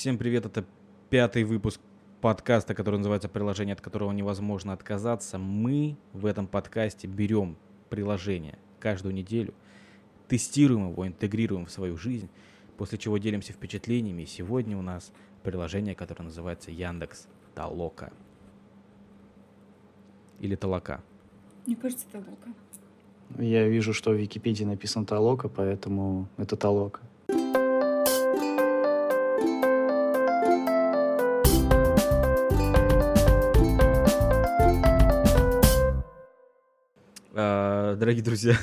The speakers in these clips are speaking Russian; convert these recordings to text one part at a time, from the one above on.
Всем привет, это пятый выпуск подкаста, который называется «Приложение, от которого невозможно отказаться». Мы в этом подкасте берем приложение каждую неделю, тестируем его, интегрируем в свою жизнь, после чего делимся впечатлениями. И сегодня у нас приложение, которое называется Яндекс Толока. Или Толока. Мне кажется, Толока. Я вижу, что в Википедии написано Толока, поэтому это Толока. Дорогие друзья,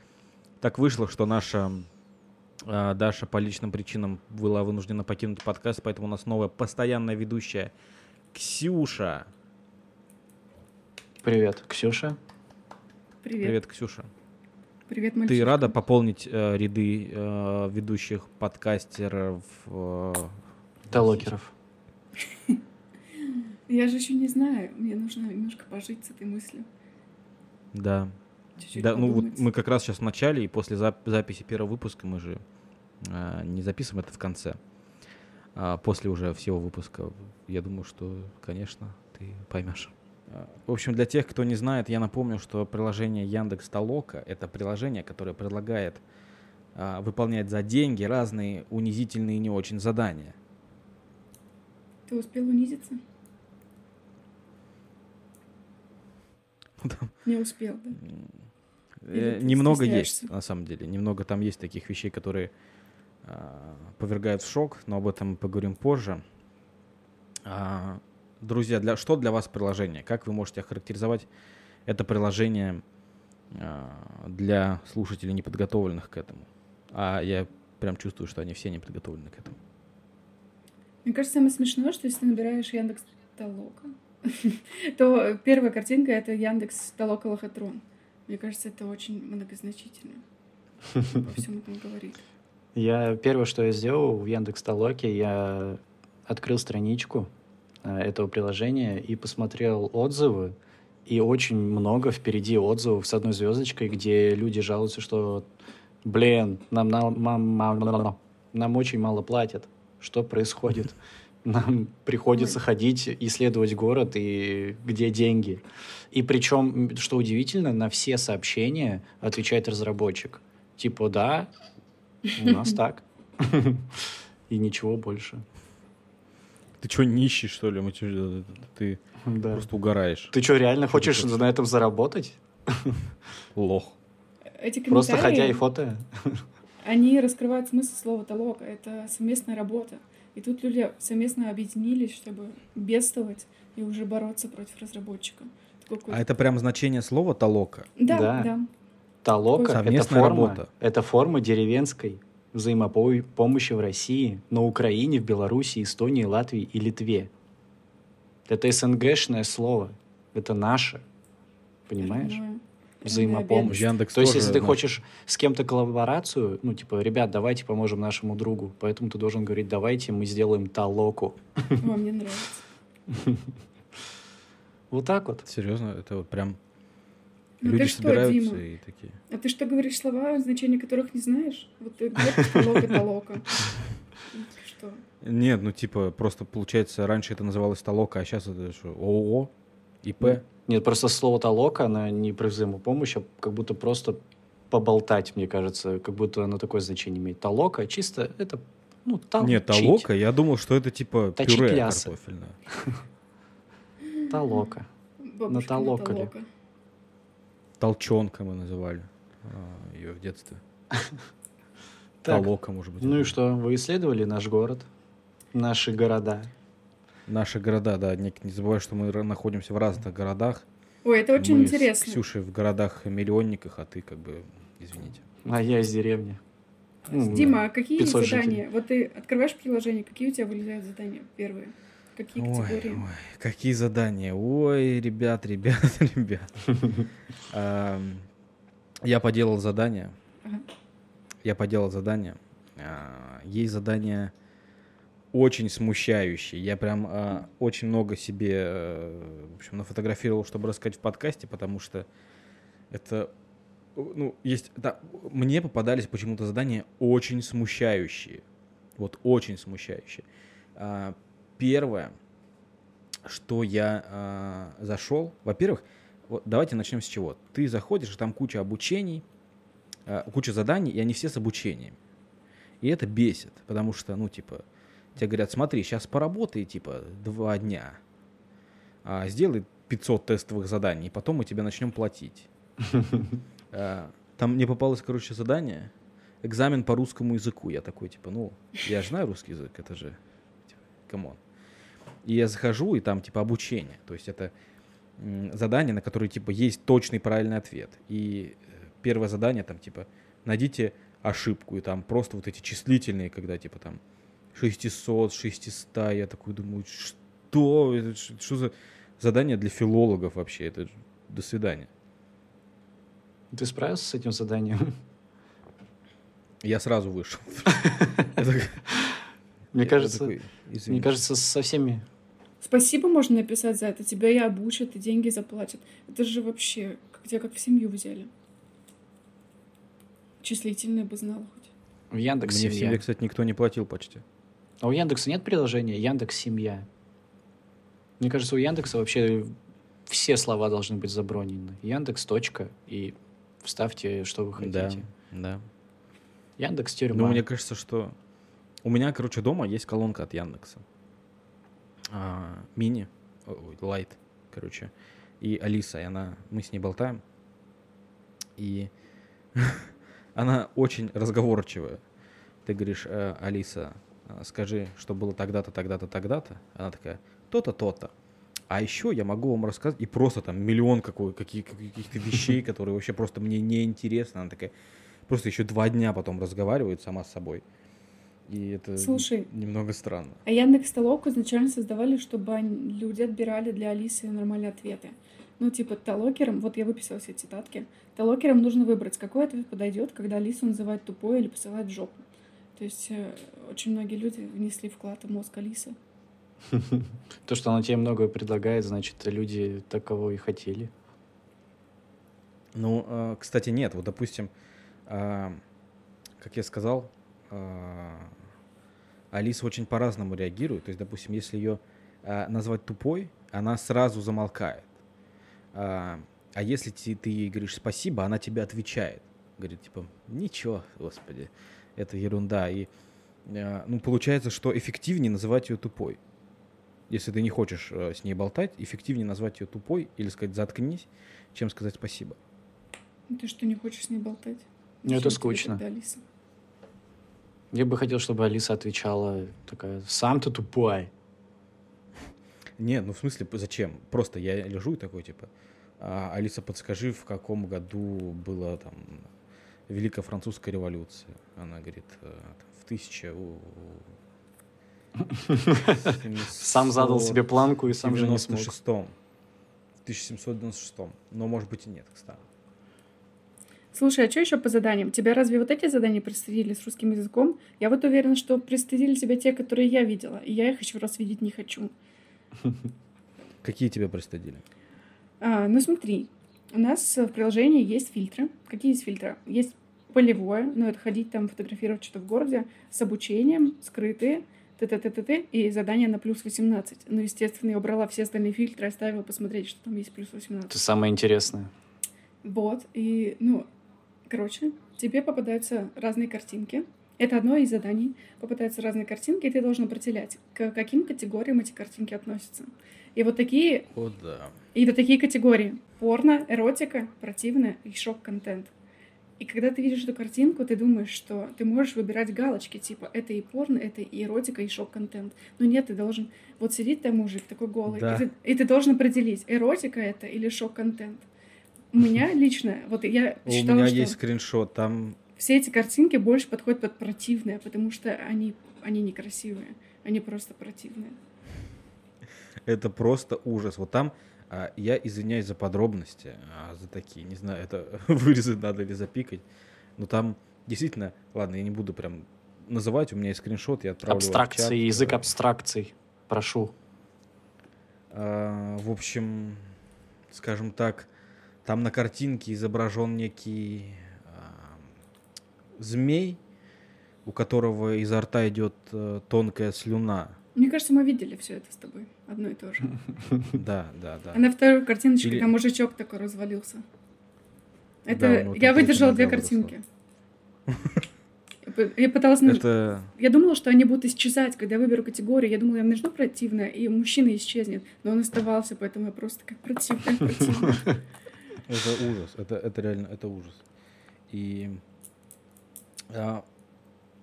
так вышло, что наша а, Даша по личным причинам была вынуждена покинуть подкаст, поэтому у нас новая постоянная ведущая Ксюша. Привет, Ксюша. Привет. Привет, Ксюша. Привет, Ты мальчишка. рада пополнить э, ряды э, ведущих подкастеров? э, Толокеров. Я же еще не знаю. Мне нужно немножко пожить с этой мыслью. Да. Чуть-чуть Да, ну вот подумать. мы как раз сейчас в начале, и после зап- записи первого выпуска мы же э, не записываем это в конце. А после уже всего выпуска, я думаю, что, конечно, ты поймешь. А, В общем, для тех, кто не знает, я напомню, что приложение Яндекс Толока — это приложение, которое предлагает а, выполнять за деньги разные унизительные и не очень задания. Ты успел унизиться? Не успел, да? Или э, Немного есть, на самом деле. Немного там есть таких вещей, которые а, повергают в шок, но об этом мы поговорим позже. А, Друзья, для, что для вас приложение? Как вы можете охарактеризовать это приложение а, для слушателей, неподготовленных к этому? А я прям чувствую, что они все не подготовлены к этому. Мне кажется, самое смешное, что если ты набираешь Яндекс Толока, то первая картинка — это Яндекс Толока Лохотрон. Мне кажется, это очень многозначительно. Во всем этом говорит. Я первое, что я сделал в Яндекс Толоке, я открыл страничку э, этого приложения и посмотрел отзывы. И очень много впереди отзывов с одной звездочкой, где люди жалуются, что, блин, нам, на- мам- мам- нам очень мало платят. Что происходит? Нам приходится Ой. ходить, исследовать город и где деньги. И причем, что удивительно, на все сообщения отвечает разработчик. Типа, да, у нас так. И ничего больше. Ты что, нищий, что ли? Мы чё, Ты просто угораешь. Ты что, реально хочешь на этом заработать? Лох. Просто ходя и фото? они раскрывают смысл слова толока. Это совместная работа. И тут люди совместно объединились, чтобы бедствовать и уже бороться против разработчика. Такой А это прям значение слова толока? Да, Да. да. Толока — это форма, работа. это форма деревенской взаимопомощи в России, на Украине, в Беларуси, Эстонии, Латвии и Литве. Это СНГшное слово. Это наше. Понимаешь? Понимаю. Взаимопомощь. Яндекс То есть, тоже если ты наш. хочешь с кем-то коллаборацию, ну, типа, ребят, давайте поможем нашему другу, поэтому ты должен говорить, давайте мы сделаем толоку. О, мне нравится. Вот так вот. Серьезно, это вот прям Ну люди ты что, собираются Дима? и такие. А ты что говоришь слова, значения которых не знаешь? Вот ты говоришь толока, толока. Что? Нет, ну типа просто получается раньше это называлось толока, а сейчас это что, ООО, ИП. Нет, просто слово толока, оно не про взаимопомощь, а как будто просто поболтать, мне кажется, как будто оно такое значение имеет. Толока чисто это, ну, толчить. Нет, толока, я думал, что это типа Точить пюре лясы. картофельное. Толока. Ли? толока. Толчонка мы называли ее в детстве. Толока, может быть. ну и что, вы исследовали наш город, наши города? Наши города, да, не, не забывай, что мы находимся в разных городах. Ой, это очень мы с интересно. Ксюшей в городах-миллионниках, а ты как бы, извините. А я из деревни. Ну, Дима, а какие 500 задания? жителей. Вот ты открываешь приложение, какие у тебя вылезают задания первые? Какие Ой, категории? ой, какие задания? Ой, ребят, ребят, ребят. Я поделал задание. Я поделал задание. А, Есть задание очень смущающее. Я прям а, очень много себе, э, в общем, нафотографировал, чтобы рассказать в подкасте, потому что это, э, ну, есть, да, мне попадались почему-то задания очень смущающие. Вот очень смущающие. А, первое, что я а, зашел, во-первых, вот давайте начнем с чего. Ты заходишь, там куча обучений, а, куча заданий, и они все с обучением. И это бесит, потому что, ну, типа, тебе говорят, смотри, сейчас поработай, типа, два дня, а, сделай 500 тестовых заданий, и потом мы тебе начнем платить. А, там мне попалось, короче, задание, экзамен по русскому языку. Я такой, типа, ну, я же знаю русский язык, это же, типа, come on. И я захожу, и там, типа, обучение. То есть это задание, на которое, типа, есть точный правильный ответ. И э, первое задание, там, типа, найдите ошибку, и там просто вот эти числительные, когда, типа, там, 600, 600, я такой думаю, что, что за задание для филологов вообще, это до свидания. Ты справился с этим заданием? Я сразу вышел. Мне кажется, мне кажется, со всеми... Спасибо можно написать за это. Тебя и обучат, и деньги заплатят. Это же вообще, как тебя как в семью взяли. Числительные бы знал хоть. В Яндекс Мне в семье, кстати, никто не платил почти. А у Яндекса нет приложения Яндекс Семья? Мне кажется, у Яндекса вообще все слова должны быть забронены. Яндекс. Точка, и вставьте, что вы хотите. Да, да. Яндекс тюрьма. Ну, мне кажется, что у меня, короче, дома есть колонка от Яндекса. А, мини, лайт, короче. И Алиса, и она, мы с ней болтаем. И она очень разговорчивая. Ты говоришь, э, Алиса, скажи, что было тогда-то, тогда-то, тогда-то. Она такая, то-то, то-то. А еще я могу вам рассказать, и просто там миллион какой, каких, каких-то вещей, которые вообще просто мне не интересны. Она такая, просто еще два дня потом разговаривает сама с собой. И это Слушай, немного странно. А Яндекс Толоку изначально создавали, чтобы люди отбирали для Алисы нормальные ответы. Ну, типа, талокерам, вот я выписала все цитатки, талокерам нужно выбрать, какой ответ подойдет, когда Алису называют тупой или посылают в жопу. То есть э, очень многие люди внесли вклад в мозг Алисы. То, что она тебе многое предлагает, значит, люди таково и хотели. Ну, э, кстати, нет. Вот, допустим, э, как я сказал, Алиса очень по-разному реагирует. То есть, допустим, если ее назвать тупой, она сразу замолкает. А если ты ей говоришь спасибо, она тебе отвечает. Говорит, типа, ничего, господи, это ерунда. И ну, получается, что эффективнее называть ее тупой если ты не хочешь э, с ней болтать, эффективнее назвать ее тупой или сказать «заткнись», чем сказать «спасибо». Ты что, не хочешь с ней болтать? Ну, это скучно. Алиса? Я бы хотел, чтобы Алиса отвечала такая «сам ты тупой». Не, ну в смысле, зачем? Просто я лежу и такой, типа, а, Алиса, подскажи, в каком году была там Великая Французская революция? Она говорит, «Э, в тысяча сам задал себе планку и сам же не смог. В 1796. Но, может быть, и нет, кстати. Слушай, а что еще по заданиям? Тебя разве вот эти задания пристыдили с русским языком? Я вот уверена, что пристыдили тебя те, которые я видела, и я их еще раз видеть не хочу. Какие тебя пристыдили? А, ну смотри, у нас в приложении есть фильтры. Какие есть фильтры? Есть полевое, ну это ходить там фотографировать что-то в городе, с обучением, скрытые, т-т-т-т-т, и задание на плюс 18. Ну, естественно, я убрала все остальные фильтры, оставила посмотреть, что там есть плюс 18. Это самое интересное. Вот, и, ну, короче, тебе попадаются разные картинки. Это одно из заданий. Попадаются разные картинки, и ты должен определять, к каким категориям эти картинки относятся. И вот такие... О, да. И вот такие категории. Порно, эротика, противное и шок-контент. И когда ты видишь эту картинку, ты думаешь, что ты можешь выбирать галочки, типа, это и порно, это и эротика, и шок-контент. Но нет, ты должен... Вот сидит там мужик такой голый, да. и, ты, и ты должен определить, эротика это или шок-контент. У меня лично, вот я считала, У меня что есть скриншот, там... Все эти картинки больше подходят под противное, потому что они, они некрасивые, они просто противные. Это просто ужас. Вот там а, я извиняюсь за подробности, а, за такие, не знаю, это вырезать надо или запикать. Но там действительно, ладно, я не буду прям называть, у меня есть скриншот, я отправлю Абстракции, чат. язык абстракций, прошу. А, в общем, скажем так, там на картинке изображен некий а, змей, у которого изо рта идет а, тонкая слюна. Мне кажется, мы видели все это с тобой. Одно и то же. Да, да, да. А на второй картиночке Или- там мужичок такой развалился. Это я выдержала две картинки. Я пыталась... Это... Я думала, что они будут исчезать, когда я выберу категорию. Я думала, я нажму противное, и мужчина исчезнет. Но он оставался, поэтому я просто как противная. Это ужас. Это, это реально, это ужас. И... а,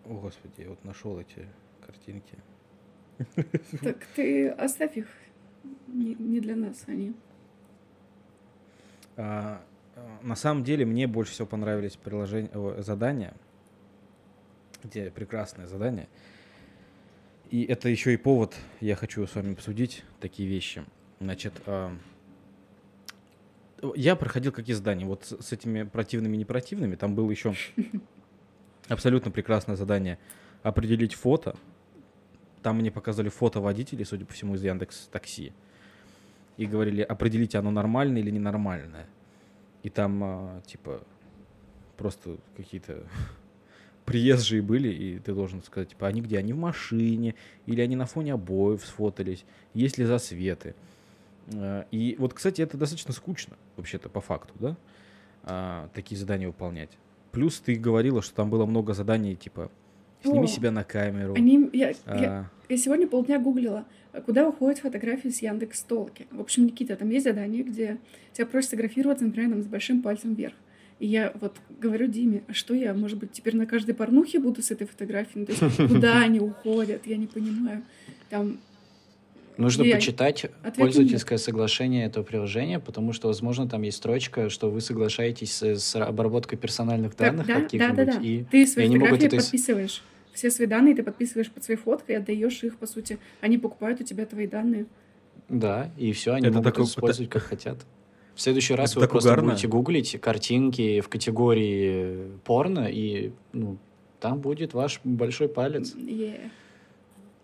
о, Господи, я вот нашел эти картинки. Так ты оставь их. Не, не для нас они. А, на самом деле мне больше всего понравились приложения, о, задания, где прекрасное задание. И это еще и повод, я хочу с вами обсудить такие вещи. Значит, а, я проходил какие задания. Вот с, с этими противными и непротивными там было еще абсолютно прекрасное задание определить фото. Там мне показывали фото водителей, судя по всему, из Яндекс Такси. И говорили, определите, оно нормальное или ненормальное. И там, а, типа, просто какие-то приезжие были, и ты должен сказать, типа, они где? Они в машине, или они на фоне обоев сфотались, есть ли засветы. А, И вот, кстати, это достаточно скучно, вообще-то, по факту, да, а, такие задания выполнять. Плюс ты говорила, что там было много заданий, типа, сними О, себя на камеру. Они, я, я, а, я сегодня полдня гуглила, куда уходят фотографии с Яндекс Толки. В общем, Никита, там есть задание, где тебя просят сфотографироваться, например, там, с большим пальцем вверх. И я вот говорю Диме, а что я, может быть, теперь на каждой порнухе буду с этой фотографией? Ну, то есть куда они уходят, я не понимаю. Там Нужно Я- почитать пользовательское соглашение этого приложения, потому что, возможно, там есть строчка, что вы соглашаетесь с, с обработкой персональных данных да, да, каких-нибудь. да, да. И Ты свои они могут фотографии это подписываешь. Все свои данные ты подписываешь под своей фоткой, отдаешь их, по сути. Они покупают у тебя твои данные. Да, и все, они Это могут такой- использовать как хотят. В следующий раз Это вы просто угарно. будете гуглить картинки в категории порно, и ну, там будет ваш большой палец. Е.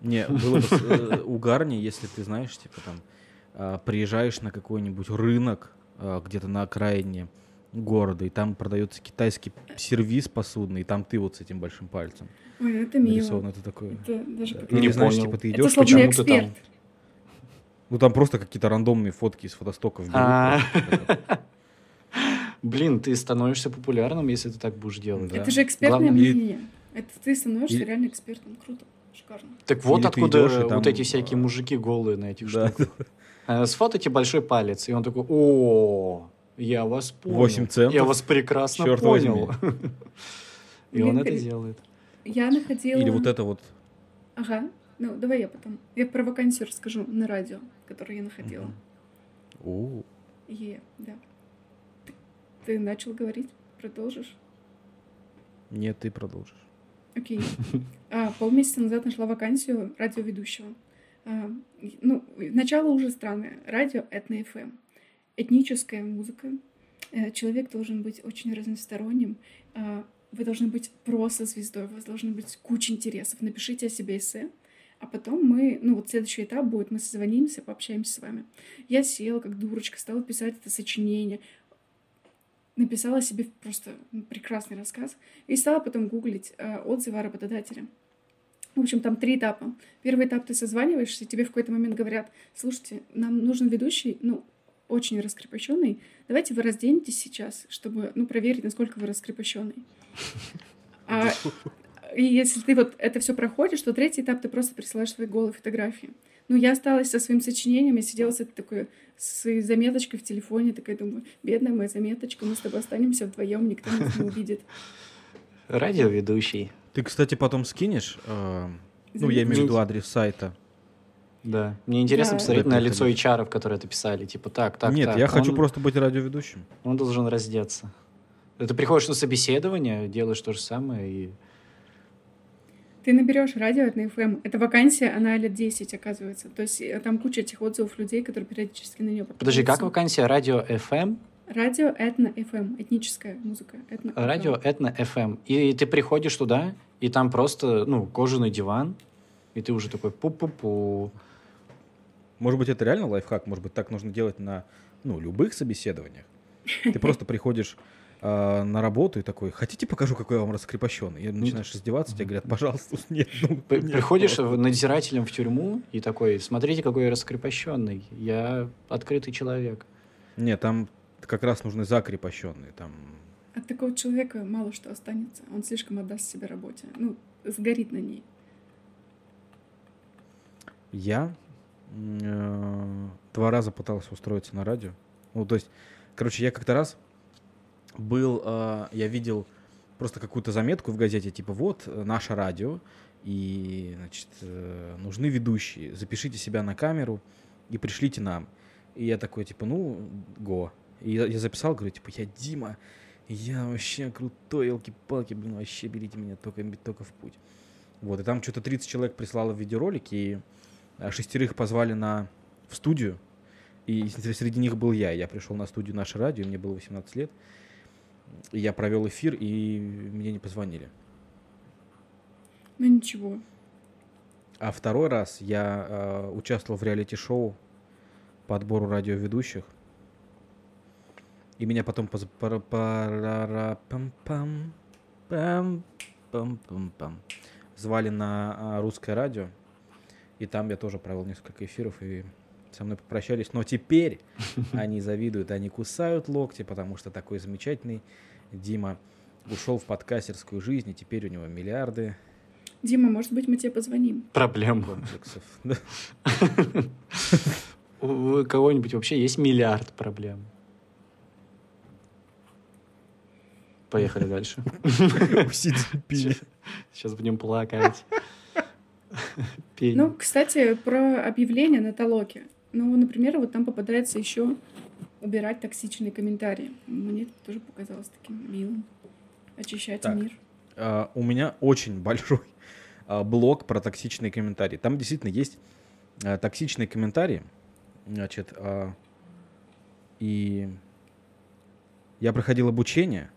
Не, было бы э, угарнее, если ты знаешь, типа там а, приезжаешь на какой-нибудь рынок а, где-то на окраине города, и там продается китайский сервис посудный, и там ты вот с этим большим пальцем Ой, это мило. нарисован. Это такое. Это даже Да. Не знаешь, понял. типа ты Это идешь, почему ты эксперт. там? ну там просто какие-то рандомные фотки из фотостоков берут. А. просто. Блин, ты становишься популярным, если ты так будешь делать. Это же экспертное мнение. Это ты становишься реально экспертом. Круто. Шикарно. Так вот Или откуда идёшь, и вот там, эти всякие мужики голые на этих Да. штуках. А, Сфотайте большой палец, и он такой, о, я вас понял. Восемь центов? Я вас прекрасно Чёрт понял. И Блин, он это при- делает. Я находила... Или вот это вот. Ага. Ну, давай я потом. Я про вакансию расскажу на радио, которую я находила. О, Е, да. Ты начал говорить? Продолжишь? Нет, ты продолжишь. Окей. А, полмесяца назад нашла вакансию радиоведущего. А, ну, начало уже странное. Радио Этно ФМ. Этническая музыка. Э, Человек должен быть очень разносторонним. А, Вы должны быть просто звездой, у вас должны быть куча интересов. Напишите о себе эссе. А потом мы, ну вот следующий этап будет, мы созвонимся, пообщаемся с вами. Я села как дурочка, стала писать это сочинение, написала себе просто прекрасный рассказ и стала потом гуглить э, отзывы о работодателе. В общем, там три этапа. Первый этап ты созваниваешься, и тебе в какой-то момент говорят, слушайте, нам нужен ведущий, ну, очень раскрепощенный. Давайте вы разденетесь сейчас, чтобы, ну, проверить, насколько вы раскрепощенный. А, и если ты вот это все проходишь, то третий этап ты просто присылаешь свои голые фотографии. Ну, я осталась со своим сочинением, я сидела с этой такой, с заметочкой в телефоне, такая думаю, бедная моя заметочка, мы с тобой останемся вдвоем, никто нас не увидит. Радиоведущий. Ты, кстати, потом скинешь, э, ну, я имею в виду адрес сайта. Да. Мне интересно Да. посмотреть Куда на лицо? HR, которые это писали. Типа, так, так, Нет, так. я хочу он- просто быть радиоведущим. Он должен раздеться. Ты приходишь на собеседование, делаешь то же самое и... Ты наберешь радио от FM. Эта вакансия, она лет 10, оказывается. То есть э, там куча этих отзывов людей, которые периодически на нее Подожди, как вакансия? Радио FM? Радио Этно FM. Этническая музыка. Этно FM. Радио Этно FM. И ты приходишь туда, и там просто, ну, кожаный диван, и ты уже такой пу-пу-пу. Может быть, это реально лайфхак? Может быть, так нужно делать на ну, любых собеседованиях? Ты просто приходишь а, на работу и такой, хотите покажу, какой я вам раскрепощенный? И начинаешь издеваться, тебе говорят, пожалуйста, нет. Ну, нет, Приходишь просто». надзирателем в тюрьму и такой, смотрите, какой я раскрепощенный. Я открытый человек. Нет, там как раз нужны закрепощенные. Там От такого человека мало что останется. Он слишком отдаст себя работе. Ну, сгорит на ней. я э, два раза пытался устроиться на радио. Ну, то есть, короче, я как-то раз был, э, я видел просто какую-то заметку в газете, типа, вот, э, наше радио, и, значит, э, нужны ведущие, запишите себя на камеру и пришлите нам. И я такой, типа, ну, го. И я, я записал, говорю, типа, я Дима, я вообще крутой, елки-палки, блин, вообще берите меня только, только в путь. Вот, и там что-то 30 человек прислало видеоролики, и а, шестерых позвали на, в студию, и среди них был я. Я пришел на студию «Наше радио», мне было 18 лет, я провел эфир, и мне не позвонили. Ну ничего. А второй раз я э, участвовал в реалити-шоу по отбору радиоведущих. И меня потом поз- пам- звали на а, русское радио. И там я тоже провел несколько эфиров, и со мной попрощались. Но теперь они завидуют, они кусают локти, потому что такой замечательный Дима ушел в подкастерскую жизнь, и теперь у него миллиарды Дима, может быть, мы тебе позвоним? Проблем. комплексов. У кого-нибудь вообще есть миллиард проблем. Поехали дальше. Сейчас будем плакать. Ну, кстати, про объявления на Толоке. Ну, например, вот там попадается еще убирать токсичные комментарии. Мне это тоже показалось таким милым. Очищать Так. мир. А, у меня очень большой а, блог про токсичные комментарии. Там действительно есть а, токсичные комментарии. Значит, и я проходил обучение,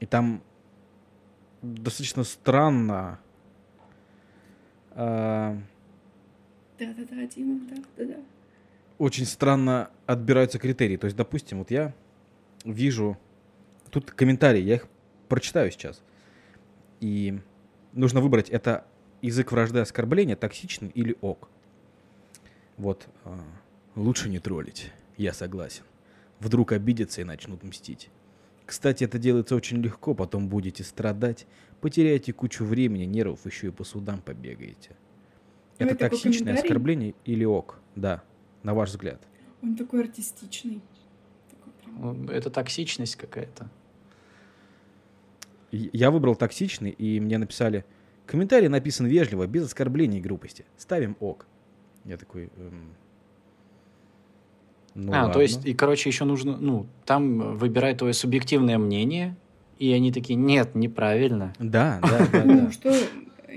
и там достаточно странно Да-да-да, Дима, да-да-да. очень странно отбираются критерии. То есть, допустим, вот я вижу тут комментарии, я их прочитаю сейчас. И нужно выбрать, это язык вражды оскорбления, токсичный или ок. Вот. а, Лучше не троллить, я согласен. Вдруг обидятся и начнут мстить. Кстати, это делается очень легко, потом будете страдать, потеряете кучу времени, нервов, еще и по судам побегаете. Ну, Это токсичное оскорбление или ок? Да, на ваш взгляд. Он такой артистичный. Такой прям. Ну, Это токсичность какая-то. Я выбрал токсичный, и мне написали, комментарий написан вежливо, без оскорблений и грубости. Ставим ок. Я такой, эм, ну а, ладно. то есть, и, короче, еще нужно, ну, там выбирай твое субъективное мнение, и они такие, нет, неправильно. Да, да, да, Ну, что,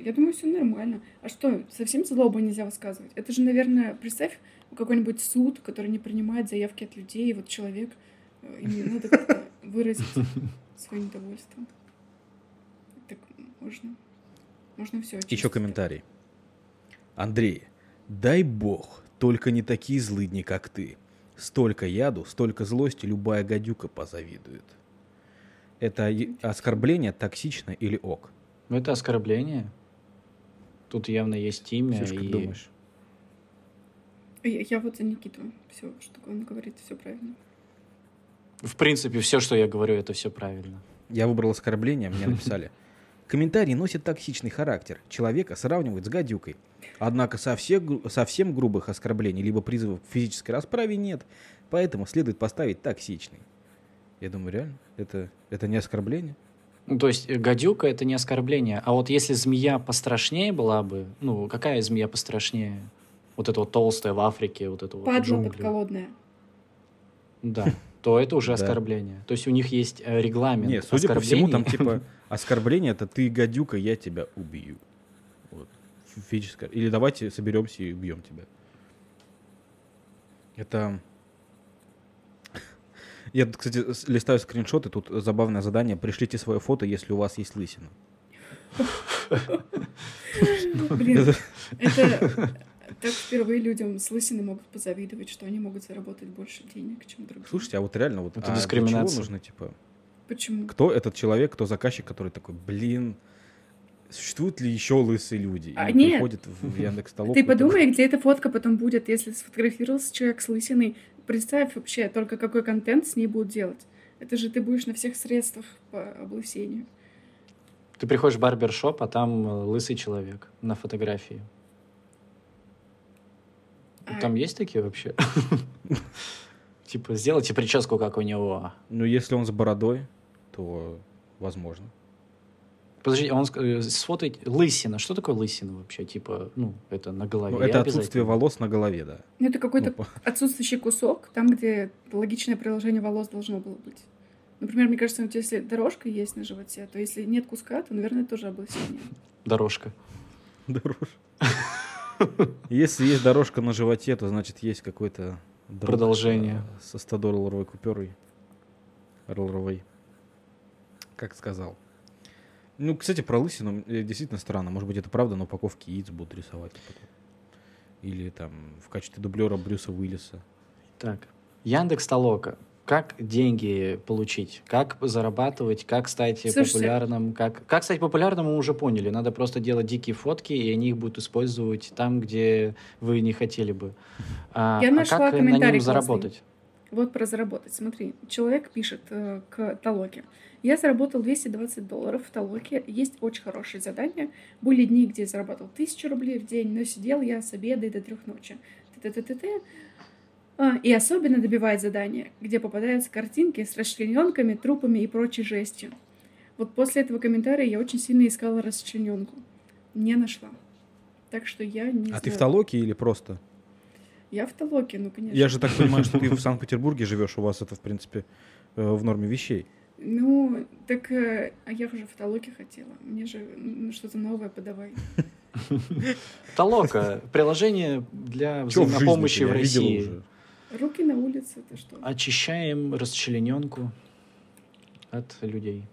я думаю, все нормально. А что, совсем злобу нельзя высказывать? Это же, наверное, представь, какой-нибудь суд, который не принимает заявки от людей, и вот человек, э, ему надо как-то выразить свое недовольство. Так можно. Можно все Еще комментарий. Андрей, дай бог, только не такие злыдни, как ты. Столько яду, столько злости, любая гадюка позавидует. Это оскорбление токсично или ок? Ну, это оскорбление. Тут явно есть имя. Как и... думаешь? Я, я вот за Никиту. Все, что он говорит, все правильно. В принципе, все, что я говорю, это все правильно. Я выбрал оскорбление, мне написали. Комментарий носит токсичный характер. Человека сравнивают с гадюкой. Однако совсем, совсем грубых оскорблений либо призывов к физической расправе нет. Поэтому следует поставить токсичный. Я думаю, реально? Это, это не оскорбление? Ну, то есть, э, гадюка — это не оскорбление. А вот если змея пострашнее была бы, ну, какая змея пострашнее? Вот эта вот толстая в Африке, вот эта вот Падла подколодная. Да, то это уже оскорбление. То есть у них есть э, регламент Нет, судя по всему, там типа оскорбление это ты гадюка, я тебя убью. Вот. Физическое. Или давайте соберемся и убьем тебя. Это... Я, тут, кстати, листаю скриншоты, тут забавное задание. Пришлите свое фото, если у вас есть лысина. Блин, это так впервые людям с лысиной могут позавидовать, что они могут заработать больше денег, чем другие. Слушайте, а вот реально, вот Это а для дискриминация. чего нужно, типа, Почему? Кто этот человек, кто заказчик, который такой, блин, существуют ли еще лысые люди? И А, нет. приходит в Яндекс. Ты подумай, где эта фотка потом будет, если сфотографировался человек с лысиной. Представь вообще только, какой контент с ней будут делать. Это же ты будешь на всех средствах по облысению. Ты приходишь в барбершоп, а там э, лысый человек на фотографии. А, Там есть такие вообще? Типа, сделайте прическу, как у него. Ну, если он с бородой, то возможно. Подожди, он ск- э, сфотать лысина. Что такое лысина вообще? Типа, ну, это на голове Ну, это отсутствие волос на голове, да. Ну, это какой-то Ну, отсутствующий кусок, там, где логичное продолжение волос должно было быть. Например, мне кажется, вот если дорожка есть на животе, то если нет куска, то, наверное, тоже облысение. Дорожка. Дорожка. Если есть дорожка на животе, то значит есть какой-то друг, Продолжение. э, со 100-долларовой купюрой. Долларовой. Как сказал. Ну, кстати, про лысину э, действительно странно. Может быть, это правда, но упаковки яиц будут рисовать. Или там в качестве дублера Брюса Уиллиса. Так. Яндекс Толока. Как деньги получить? Как зарабатывать? Как стать Слушайте. популярным? Как, как стать популярным, мы уже поняли. Надо просто делать дикие фотки, и они их будут использовать там, где вы не хотели бы. А, Я а нашла как на комментарий нем классный. заработать? Вот про заработать. Смотри, человек пишет э, к Толоке. Я заработал 220 долларов в Толоке. Есть очень хорошие задания. Были дни, где я заработал 1000 рублей в день, но сидел я с обеда и до трех ночи. Т-т-т-т-т. А, и особенно добивает задания, где попадаются картинки с расчлененками, трупами и прочей жестью. Вот после этого комментария я очень сильно искала расчлененку. Не нашла. Так что я не А ты в знаю. Толоке или просто? Я в Толоке, ну, конечно. Я же так понимаю, что ты в Санкт-Петербурге живешь, у вас это, в принципе, э, в норме вещей. Ну, так э, а я уже в Толоке хотела. Мне же м, что-то новое подавай. Толока. Приложение для взаимопомощи в России. Руки на улице, это что? Очищаем расчлененку от людей.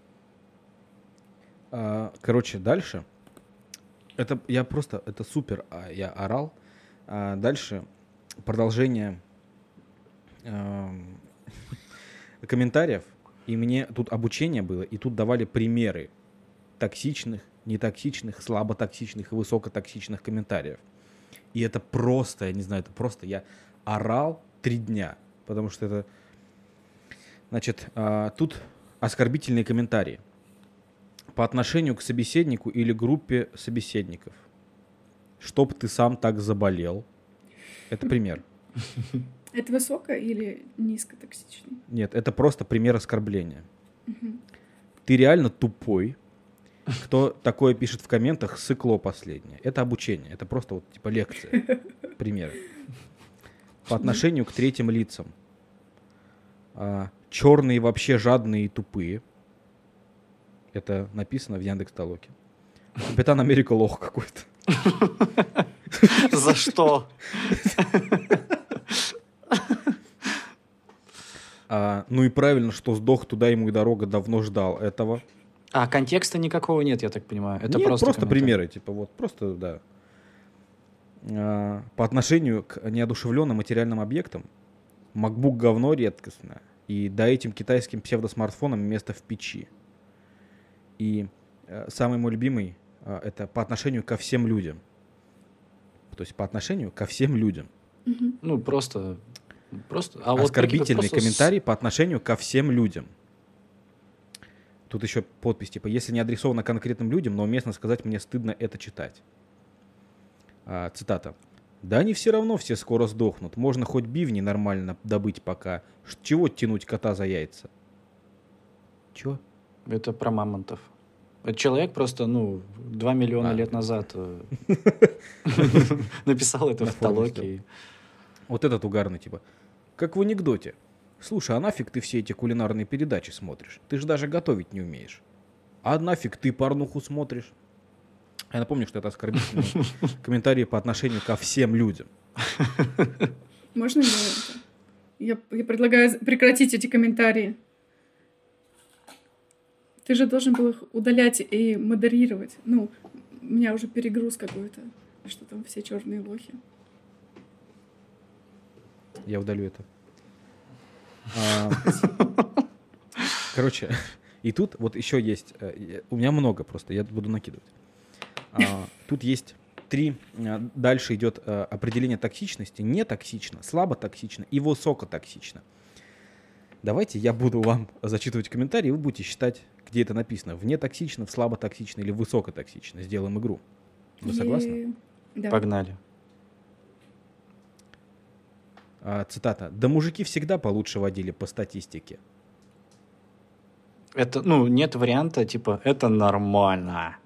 А, Короче, дальше. Это я просто, это супер, а, я орал. А дальше продолжение эм, комментариев. И мне тут обучение было, и тут давали примеры токсичных, нетоксичных, слаботоксичных и высокотоксичных комментариев. И это просто, я не знаю, это просто я орал три дня, потому что это, значит, а, тут оскорбительные комментарии по отношению к собеседнику или группе собеседников. Чтоб ты сам так заболел. Это пример. Это высоко или низко токсичный? Нет, это просто пример оскорбления. Ты реально тупой. Кто такое пишет в комментах, сыкло последнее. Это обучение. Это просто вот типа лекция. Пример. По отношению к третьим лицам. черные вообще жадные и тупые. Это написано в Яндекс Толоке. Капитан Америка лох какой-то. За что? А, ну и правильно, что сдох туда ему и дорога давно ждал этого. А контекста никакого нет, я так понимаю. Это Нет, просто, комментарий. примеры, типа вот, просто, да. А, по отношению к неодушевленным материальным объектам, MacBook говно редкостное, и да этим китайским псевдосмартфонам место в печи. И э, самый мой любимый э, это по отношению ко всем людям. То есть по отношению ко всем людям. Мгм. Ну, просто... просто а Оскорбительный вот просто с- комментарий по отношению ко всем людям. Тут еще подпись, типа, если не адресовано конкретным людям, но уместно сказать, мне стыдно это читать. А, цитата. Да они все равно все скоро сдохнут. Можно хоть бивни нормально добыть пока. Чего тянуть кота за яйца? Чего? Это про мамонтов. Это человек просто, ну, 2 миллиона А. лет назад э, написал это в Толоке. Вот этот угарный, типа. Как в анекдоте. Слушай, а нафиг ты все эти кулинарные передачи смотришь? Ты же даже готовить не умеешь. А нафиг ты порнуху смотришь? Я напомню, что это оскорбительные комментарии по отношению ко всем людям. Можно я? Я, я предлагаю прекратить эти комментарии. Ты же должен был их удалять и модерировать. Ну, у меня уже перегруз какой-то. Что там все черные лохи. Я удалю это. А, Короче, И тут вот еще есть, э, у меня много просто, я буду накидывать. А, тут есть три, а, дальше идет а, определение токсичности, не токсично, слабо токсично и высокотоксично. Давайте я буду вам зачитывать комментарии, вы будете считать, где это написано, вне токсично, в слабо токсично или высокотоксично. Сделаем игру. Вы согласны? Да. Погнали. А, цитата. Да мужики всегда получше водили по статистике. Это, ну, нет варианта, типа, это нормально.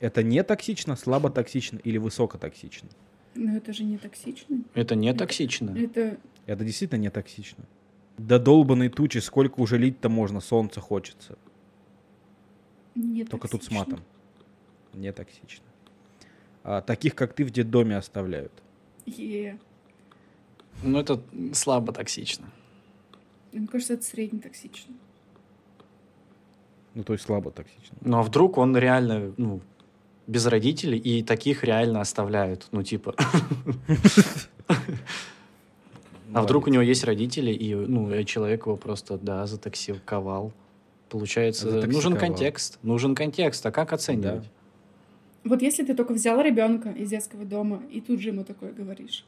Это не токсично, слабо токсично или высокотоксично? Но это же не токсично. Это не токсично. Это Это действительно не токсично. Да долбаные тучи, сколько уже лить-то можно, солнце хочется. Не Только тут с матом. Не токсично. А, таких, как ты, в детдоме оставляют. Е. Ну, это слабо токсично. Мне кажется, это средне токсично. Ну, то есть слабо токсично. Ну, а вдруг он реально, ну, без родителей, и таких реально оставляют, ну, типа. А вдруг у него есть родители, и, ну, человек его просто, да, затоксиковал. Получается, нужен контекст. Нужен контекст. А как оценивать? Вот если ты только взял ребенка из детского дома и тут же ему такое говоришь,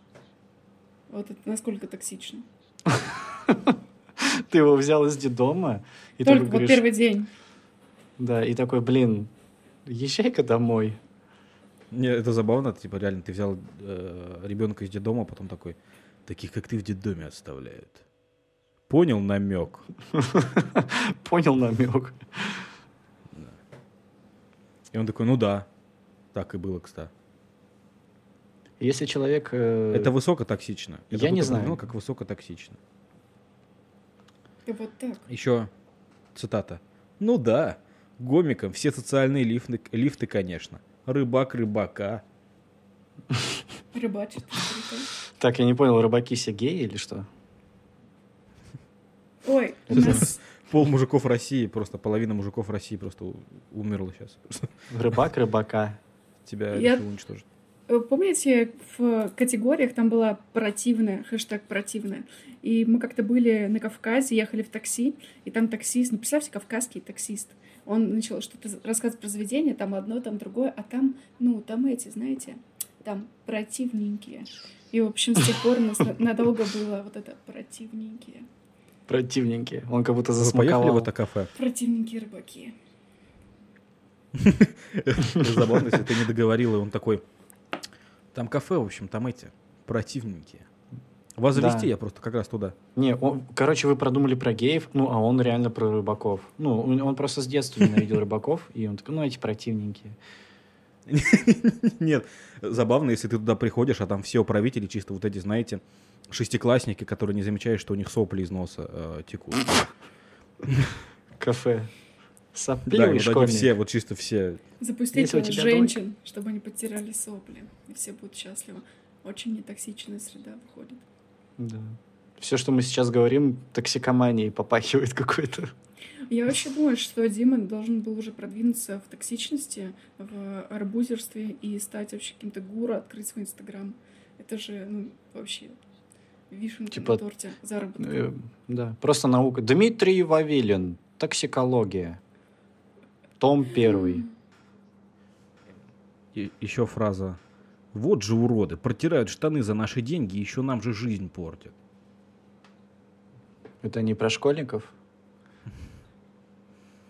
вот это насколько токсично. Ты его взял из детдома, и только вот первый день. да, и такой, блин, езжай-ка домой. Не, это забавно, типа реально ты взял ребенка из детдома, а потом такой, таких как ты в детдоме оставляют. Понял намек? Понял намек. И он такой, ну да, так и было, кстати. Если человек... э, Это высокотоксично. Это я не знаю. определено как высокотоксично. И вот так. Еще цитата. Ну да, гомикам все социальные лифты, лифты, конечно. Рыбак рыбака. Рыбачит. Так, я не понял, рыбаки все геи или что? Ой, у нас Пол мужиков России, просто половина мужиков России просто умерла сейчас. Рыбак рыбака. Тебя Я- решил уничтожить. Э, Помните, в категориях там была противная, хэштег противная. И мы как-то были на Кавказе, ехали в такси, и там таксист, ну, представьте, кавказский таксист. Он начал что-то рассказывать про заведение, там одно, там другое, а там, ну, там эти, знаете, там противненькие. И, в общем, с тех пор у нас на- надолго было вот это противненькие. Противненькие. Он как будто Вы поехали засмаковал. в это кафе? Противненькие рыбаки. Забавно, если ты не договорил, и он такой, там кафе, в общем, там эти, противненькие. Вас Да. завести я просто как раз туда. Не, он- короче, вы продумали про геев, ну, а он реально про рыбаков. Ну, он он просто с детства ненавидел рыбаков, и он такой, ну, эти противненькие. Нет, забавно, если ты туда приходишь, а там все управители чисто вот эти, знаете, шестиклассники, которые не замечают, что у них сопли из носа э, текут. Кафе. Да, и Сопливый вот они все, вот чисто все. Запустить Если у женщин, чтобы они потеряли сопли, и все будут счастливы. Очень нетоксичная среда выходит. Да. Все, что мы сейчас говорим, токсикоманией попахивает какой-то. Я вообще думаю, что Дима должен был уже продвинуться в токсичности, в арбузерстве и стать вообще каким-то гуру, открыть свой инстаграм. Это же, ну, вообще вишенка Типа, на торте заработка. Э, Да, просто наука. Дмитрий Вавилин. Токсикология. Том первый. И еще фраза. Вот же уроды, протирают штаны за наши деньги, еще нам же жизнь портят. Это не про школьников?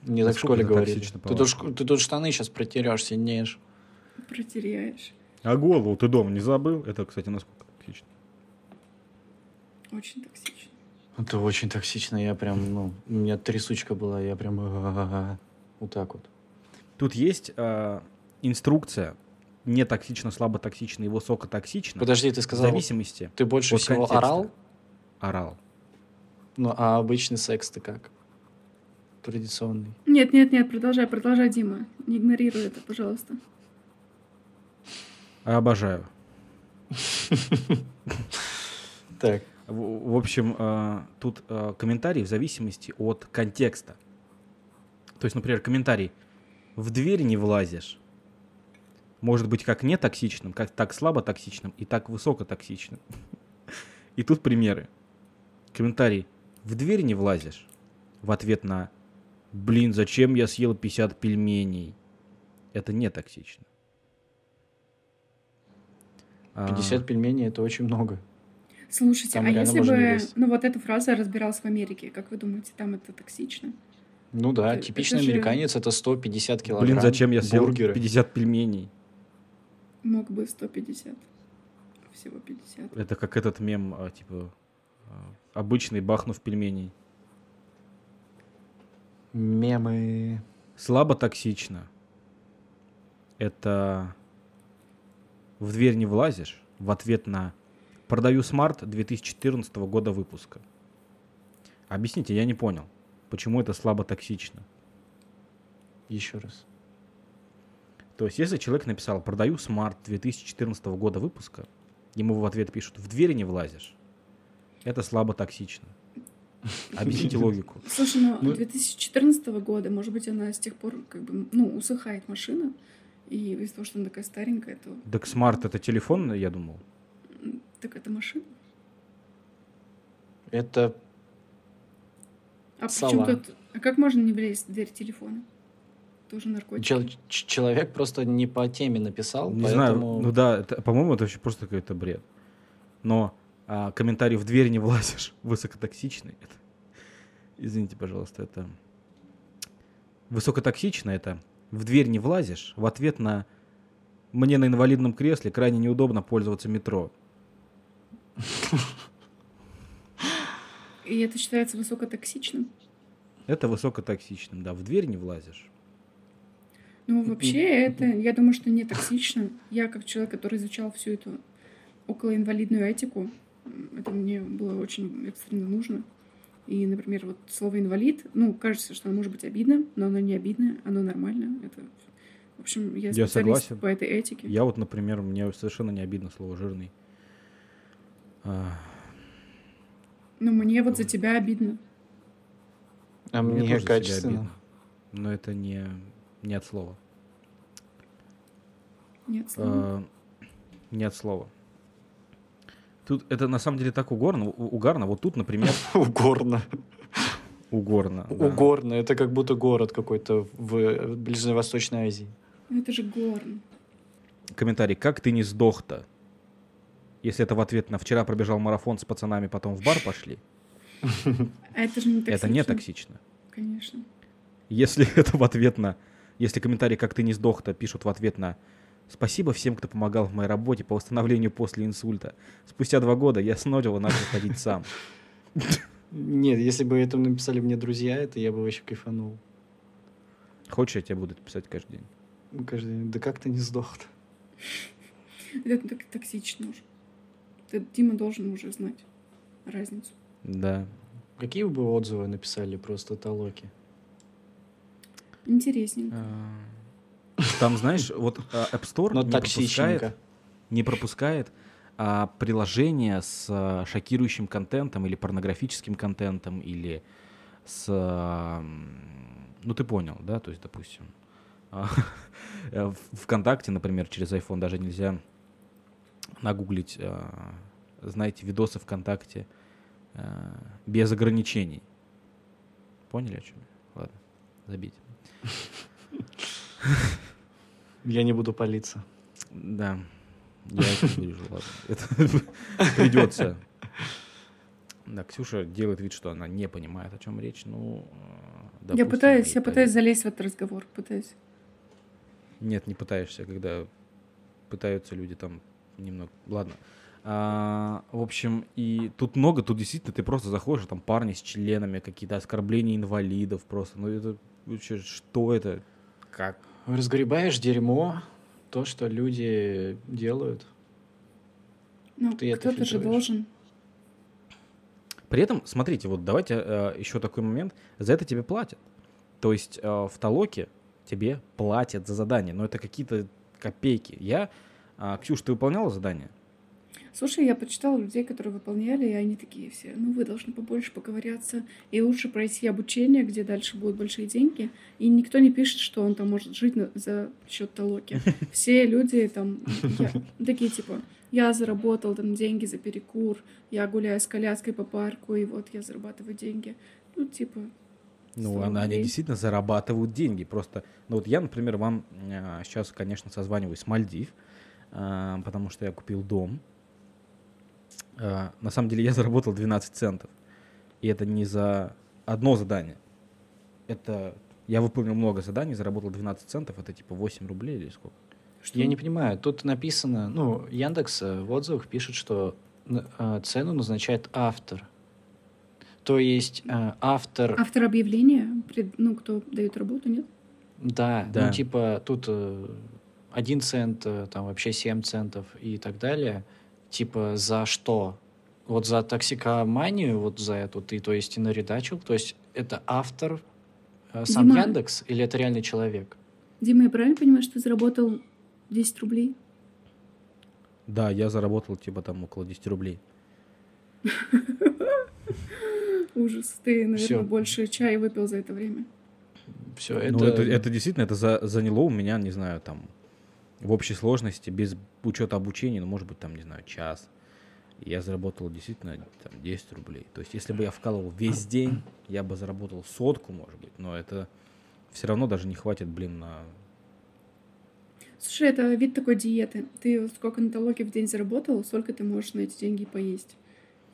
Не так в школе говорили. Ты тут, ты тут штаны сейчас протерешь, сильнеешь. Протеряешь. А голову ты дома не забыл? Это, кстати, насколько токсично. Очень токсично. Это очень токсично. Я прям, ну, у меня трясучка была, я прям вот так вот. Тут есть а, инструкция не токсично, слабо токсично и высокотоксично. Подожди, ты в сказал, зависимости ты больше всего контекста. орал? орал. Ну, а обычный секс ты как? Традиционный. Нет, нет, нет, продолжай, продолжай, Дима. Не игнорируй это, пожалуйста. Обожаю. Так. В, в общем, а, тут а, комментарий в зависимости от контекста. То есть, например, комментарий «в дверь не влазишь» может быть как не токсичным, как так слабо токсичным и так высоко токсичным. И тут примеры. Комментарий «в дверь не влазишь» в ответ на Блин, зачем я съел 50 пельменей? Это не токсично. 50 А, пельменей это очень много. Слушайте, Там а если бы, есть. ну вот эта фраза разбиралась в Америке, как вы думаете, там это токсично? Ну да, Это- типичный это же- американец это 150 килограмм. Блин, зачем я съел бургеры. 50 пельменей? Мог бы 150. Всего 50. Это как этот мем, а, типа, а, обычный бахнув пельменей. Мемы. Слабо токсично. Это в дверь не влазишь в ответ на продаю смарт 2014 года выпуска. Объясните, я не понял, почему это слабо токсично. Еще раз. То есть, если человек написал продаю Smart 2014 года выпуска, ему в ответ пишут в двери не влазишь. Это слабо токсично. Объясните логику. Слушай, ну, Ну- 2014 года, может быть, она с тех пор как бы, ну, усыхает машина, и из-за того, что она такая старенькая, то Так Smart это телефон, я думал. Так это машина. Это А Сова. тут... А как можно не влезть в дверь телефона? Тоже наркотик. чел- человек просто не по теме написал, Не поэтому... знаю, ну да, это, по-моему, это вообще просто какой-то бред. Но а, комментарий в дверь не влазишь, высокотоксичный. Это, извините, пожалуйста, это высокотоксично. Это в дверь не влазишь. В ответ на мне на инвалидном кресле крайне неудобно пользоваться метро. И это считается высокотоксичным. Это высокотоксичным, да. В дверь не влазишь. Ну, вообще, это, я думаю, что не токсично. Я, как человек, который изучал всю эту околоинвалидную этику, это мне было очень экстренно нужно. И, например, вот слово «инвалид», ну, кажется, что оно может быть обидно, но оно не обидно, оно нормально. Это, в общем, я Я специалист согласен. по этой этике. Я вот, например, мне совершенно не обидно слово жирный. Но мне вот за тебя обидно. А Мне мне, качественно. обидно. Но это не, не от слова. Нет, слова. А, не от слова. Тут это на самом деле так угорно, угарно. Вот тут, например, Угорно. угорно. да. Угорно. Это как будто город какой-то в Ближневосточной Азии. Ну, это же горн. Комментарий. Как ты не сдох-то? Если это в ответ на вчера пробежал марафон с пацанами, потом в бар пошли, это же не токсично. это не токсично. Конечно. Если это в ответ на... Если комментарий «Как ты не сдох-то» пишут в ответ на «Спасибо всем, кто помогал в моей работе по восстановлению после инсульта. Спустя два года я снодил и начал ходить сам». Нет, если бы это написали мне друзья, это я бы вообще кайфанул. Хочешь, я тебе буду писать каждый день? Каждый день, да как ты не сдох-то? Это так токсично уже. Ты, Дима должен уже знать разницу. Да. Какие бы отзывы написали просто Толоки? Интересненько. А, Там, знаешь, вот а, App Store Но не пропускает, не пропускает а, приложения с а, шокирующим контентом или порнографическим контентом или с... а, ну, ты понял, да? То есть, допустим, а, в ВКонтакте, например, через iPhone даже нельзя нагуглить, а, знаете, видосы ВКонтакте а, без ограничений. Поняли, о чем я? Ладно, забить. Я не буду палиться. Да, я это вырежу, ладно. Это придется. Да, Ксюша делает вид, что она не понимает, о чем речь. Ну, э, я допустим, пытаюсь, ей я пытаюсь залезть в этот разговор. Пытаюсь. Нет, не пытаешься, когда пытаются люди там немного. Ладно. А, в общем, и тут много, тут действительно ты просто заходишь, там парни с членами, какие-то оскорбления инвалидов просто. Ну это вообще, что это? Как? Разгребаешь дерьмо, то, что люди делают. Ну, Ты это кто-то же должен. При этом, смотрите, вот давайте э, еще такой момент. За это тебе платят. То есть э, в Толоке тебе платят за задание, но это какие-то копейки. Я, а, Ксюш, ты выполняла задание? Слушай, я почитала людей, которые выполняли, и они такие все, ну, вы должны побольше поковыряться, и лучше пройти обучение, где дальше будут большие деньги. И никто не пишет, что он там может жить на- за счет толоки. Все люди там я- такие, типа, я заработал там деньги за перекур, я гуляю с коляской по парку, и вот я зарабатываю деньги. Ну, типа, Ну, 100 она, они действительно зарабатывают деньги. Просто, ну вот я, например, вам сейчас, конечно, созваниваюсь с Мальдив, потому что я купил дом. А, на самом деле я заработал 12 центов. И это не за одно задание. Это я выполнил много заданий, заработал 12 центов, это типа 8 рублей или сколько? Что? Я не понимаю, тут написано, ну, Яндекс э, в отзывах пишет, что э, цену назначает автор. То есть э, автор, Автор объявления, ну, кто дает работу, нет? да, Да. ну, типа, тут э, один цент, э, там вообще 7 центов и так далее. Типа, за что? Вот за токсикоманию, вот за эту ты, то есть, и наредачил? То есть, это автор, э, сам Дима. Яндекс или это реальный человек? Дима, я правильно понимаю, что ты заработал 10 рублей? Да, я заработал типа там около 10 рублей. Ужас. Ты, наверное, больше чая выпил за это время. Все, это... Ну, это, это действительно, это за- заняло у меня, не знаю, там, в общей сложности, без учета обучения, ну, может быть, там, не знаю, час. Я заработал действительно там 10 рублей. То есть, если бы я вкалывал весь день, я бы заработал сотку, может быть, но это все равно даже не хватит, блин, на... Слушай, это вид такой диеты. Ты сколько на толоке в день заработал, сколько ты можешь на эти деньги поесть.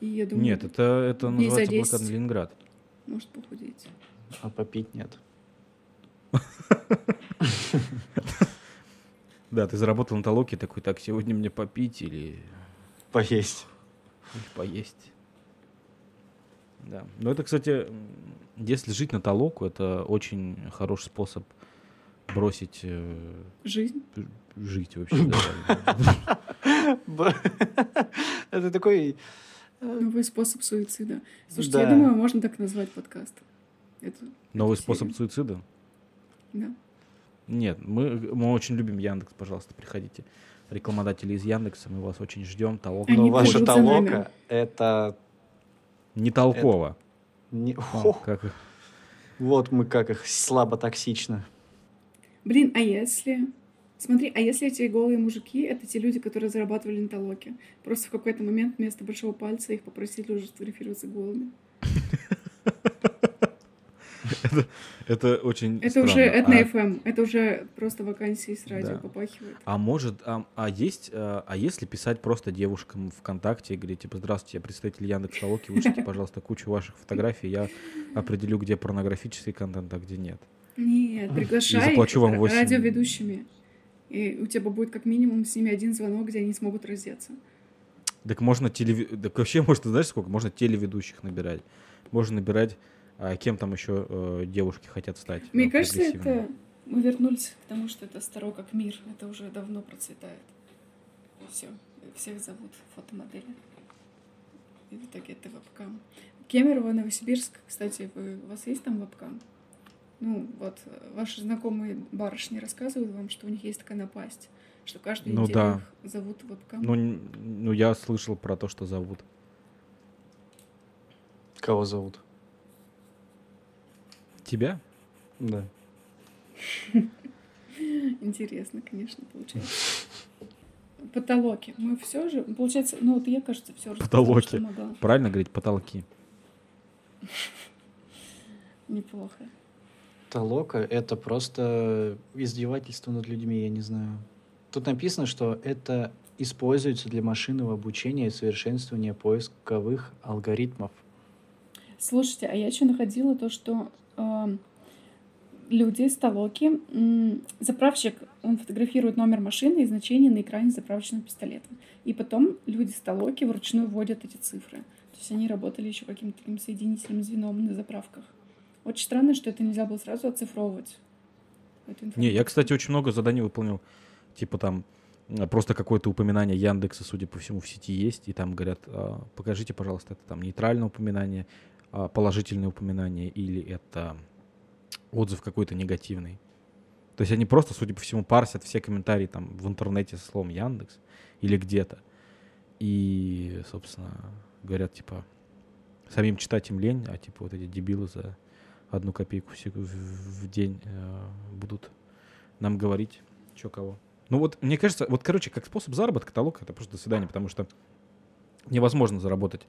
И я думаю, Нет, это, это называется 10. блокадный Ленинград. может похудеть. А попить нет. Да, ты заработал на толоке, такой, так, сегодня мне попить или, Поесть. или поесть. Да. Но это, кстати, если жить на толоку, это очень хороший способ бросить э, Жизнь. жить вообще. Это такой... Новый способ суицида. Слушайте, я думаю, можно так назвать подкаст. Новый способ суицида? Да. Нет, мы, мы очень любим Яндекс, пожалуйста, приходите. Рекламодатели из Яндекса, мы вас очень ждем. Толока. Они Но ваша толока — это... Не толково. не- О, как Вот мы как их слабо токсично. Блин, а если... Смотри, а если эти голые мужики, это те люди, которые зарабатывали на толоке? Просто в какой-то момент вместо большого пальца их попросили уже сфотографироваться голыми. Это очень Это странно. уже, это на А- FM, это уже просто вакансии с радио Да. попахивает. А может, а, а есть, а, а если писать просто девушкам ВКонтакте и говорить, типа, здравствуйте, я представитель Яндекс Толоки, вышлите, пожалуйста, кучу ваших фотографий, я определю, где порнографический контент, а где нет. Нет, приглашай их заплачу вам 8. радиоведущими. И у тебя будет как минимум с ними один звонок, где они смогут раздеться. Так можно телеви... Так вообще, может, ты знаешь, сколько? Можно телеведущих набирать. Можно набирать, а, кем там еще э, девушки хотят стать. Мне э, кажется, это мы вернулись к тому, что это старо как мир. Это уже давно процветает. Все, всех зовут фотомодели. И в итоге это вебкам. Кемерово, Новосибирск, кстати, вы, у вас есть там вебкам? Ну, вот э, ваши знакомые барышни рассказывают вам, что у них есть такая напасть, что каждую Ну неделю да. их зовут вебкам. Ну, ну, я слышал про то, что зовут. Кого зовут? Тебя? Да. Интересно, конечно, получается. Потолоки. Мы все же, получается, ну вот я, кажется, все рассказала, Потолоки. могла. Правильно говорить потолки? Неплохо. Толока — это просто издевательство над людьми, я не знаю. Тут написано, что это используется для машинного обучения и совершенствования поисковых алгоритмов. Слушайте, а я еще находила то, что люди с толоки, м, заправщик, он фотографирует номер машины и значение на экране заправочного пистолета. И потом люди с толоки вручную вводят эти цифры. То есть они работали еще каким-то таким соединительным звеном на заправках. Очень странно, что это нельзя было сразу оцифровывать. Не, я, кстати, очень много заданий выполнил. Типа там просто какое-то упоминание Яндекса, судя по всему, в сети есть. И там говорят, а, покажите, пожалуйста, это там нейтральное упоминание, положительное упоминание или это отзыв какой-то негативный. То есть они просто, судя по всему, парсят все комментарии там в интернете со словом Яндекс или где-то. И, собственно, говорят, типа, самим читать им лень, а типа вот эти дебилы за одну копейку в, день э, будут нам говорить, что кого. Ну вот, мне кажется, вот, короче, как способ заработка толок, это просто до свидания, потому что невозможно заработать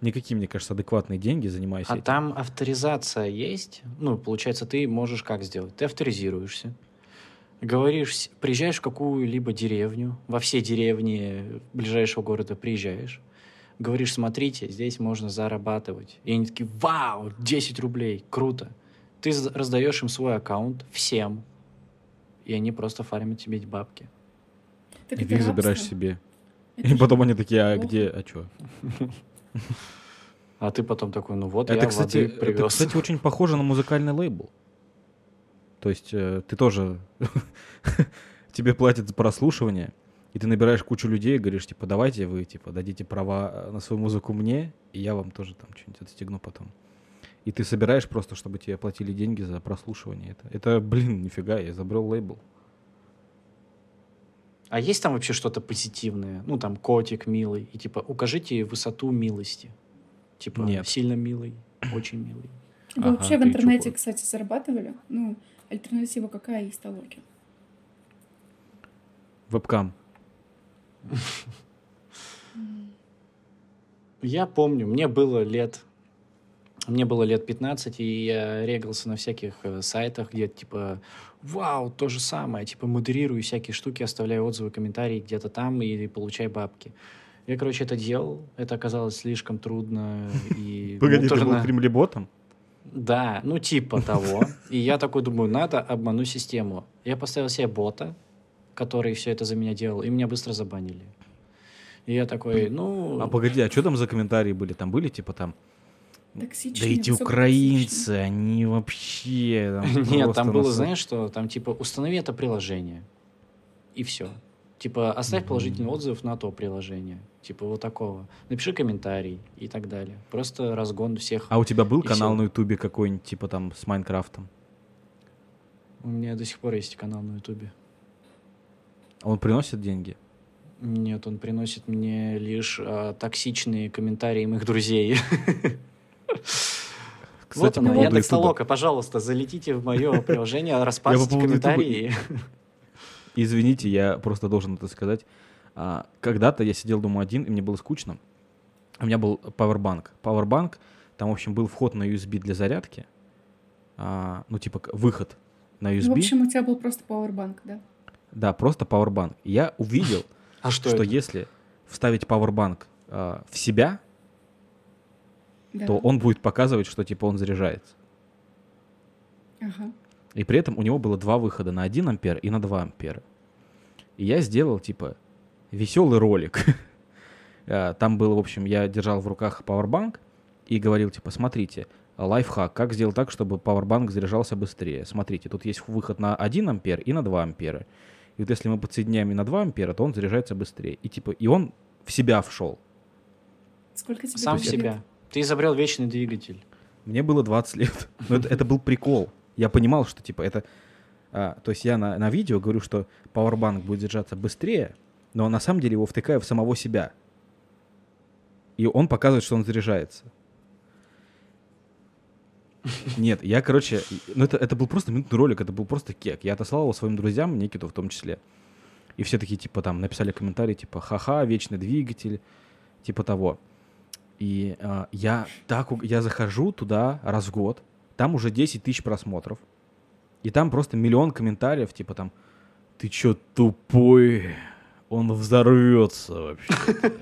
никакие, мне кажется, адекватные деньги, занимайся А этим. там авторизация есть? Ну, получается, ты можешь как сделать? Ты авторизируешься, говоришь, приезжаешь в какую-либо деревню, во все деревни ближайшего города приезжаешь, говоришь, смотрите, здесь можно зарабатывать. И они такие, вау, 10 рублей, круто. Ты раздаешь им свой аккаунт всем, и они просто фармят тебе эти бабки. Так И ты их забираешь себе. Это И потом они такие, а плохо. где, а чё? А ты потом такой, ну вот Это, я кстати, воды это, привез. кстати, очень похоже на музыкальный лейбл. То есть э, ты тоже... Тебе платят за прослушивание, и ты набираешь кучу людей и говоришь, типа, давайте вы, типа, дадите права на свою музыку мне, и я вам тоже там что-нибудь отстегну потом. И ты собираешь просто, чтобы тебе платили деньги за прослушивание. Это, это блин, нифига, я изобрел лейбл. А есть там вообще что-то позитивное? Ну, там, котик милый. И типа, укажите высоту милости. Типа, Нет. сильно милый, очень милый. Вы Ага, вообще в интернете, чё, кстати, зарабатывали? Ну, альтернатива какая есть толоке? Вебкам. Я помню, мне было лет... Мне было лет 15, и я регался на всяких э, сайтах, где типа, вау, то же самое, типа, модерирую всякие штуки, оставляю отзывы, комментарии где-то там и получай бабки. Я, короче, это делал, это оказалось слишком трудно. И, ну, Погоди, ты тоже был на- кремлеботом? Да, ну типа того. И я такой думаю, надо обману систему. Я поставил себе бота, который все это за меня делал, и меня быстро забанили. И я такой, ну... А погоди, а что там за комментарии были? Там были типа там, Токсичные, да эти украинцы, они вообще... там Нет, там было, нас- знаешь, что там типа установи это приложение. И все. Типа оставь Мгм. положительный отзыв на то приложение. Типа вот такого. Напиши комментарий и так далее. Просто разгон всех. А у тебя был канал всё. на Ютубе какой-нибудь, типа там с Майнкрафтом? У меня до сих пор есть канал на Ютубе. Он приносит деньги? Нет, он приносит мне лишь а, токсичные комментарии моих друзей. вот Кстати, по оно, Яндекс. Толока, пожалуйста, залетите в мое приложение, Ютуба комментарии. Извините, я просто должен это сказать. А, Когда-то я сидел дома один, и мне было скучно. У меня был пауэрбанк. Пауэрбанк, там, в общем, был вход на USB для зарядки. А, Ну, типа, выход на Ну, USB. в общем, у тебя был просто пауэрбанк, да? Да, просто пауэрбанк. Я увидел, А что что это? если вставить пауэрбанк а, в себя, Да. то он будет показывать, что типа он заряжается. Ага. И при этом у него было два выхода на 1 ампер и на 2 ампера. И я сделал, типа, веселый ролик. А, Там было, в общем, я держал в руках пауэрбанк и говорил, типа, смотрите, лайфхак, как сделать так, чтобы пауэрбанк заряжался быстрее. Смотрите, тут есть выход на 1 ампер и на 2 ампера. И вот если мы подсоединяем и на 2 ампера, то он заряжается быстрее. И типа, и он в себя вшел. Сколько тебе Сам в себя. Ты изобрел вечный двигатель. Мне было 20 лет. Но это, это был прикол. Я понимал, что типа это... а, то есть я на, на видео говорю, что пауэрбанк будет заряжаться быстрее, но на самом деле его втыкаю в самого себя. И он показывает, что он заряжается. Нет, я, короче, ну это, это был просто минутный ролик, это был просто кек. Я отослал его своим друзьям, Никиту в том числе. И все такие, типа, там, написали комментарии, типа, ха-ха, вечный двигатель, типа того. И а, я так, я захожу туда раз в год, там уже 10 тысяч просмотров, и там просто миллион комментариев, типа там, ты чё тупой, он взорвется вообще.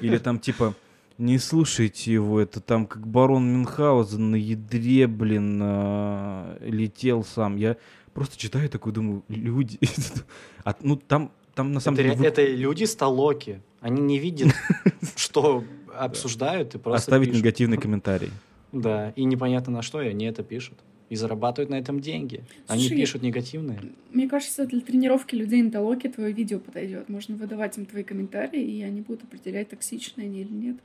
Или там типа, не слушайте его, это там как барон Мюнхгаузен на ядре, блин, а, летел сам. Я просто читаю такой, думаю, люди... А, Ну, там, там на самом Это, деле... вы- это люди столоки. Они не видят, что обсуждают, и просто Оставить пишут. негативный комментарий. Да, и непонятно на что, и они это пишут. И зарабатывают на этом деньги. Они пишут негативные. Мне кажется, для тренировки людей на толоке твое видео подойдет. Можно выдавать им твои комментарии, и они будут определять, токсичные они или нет.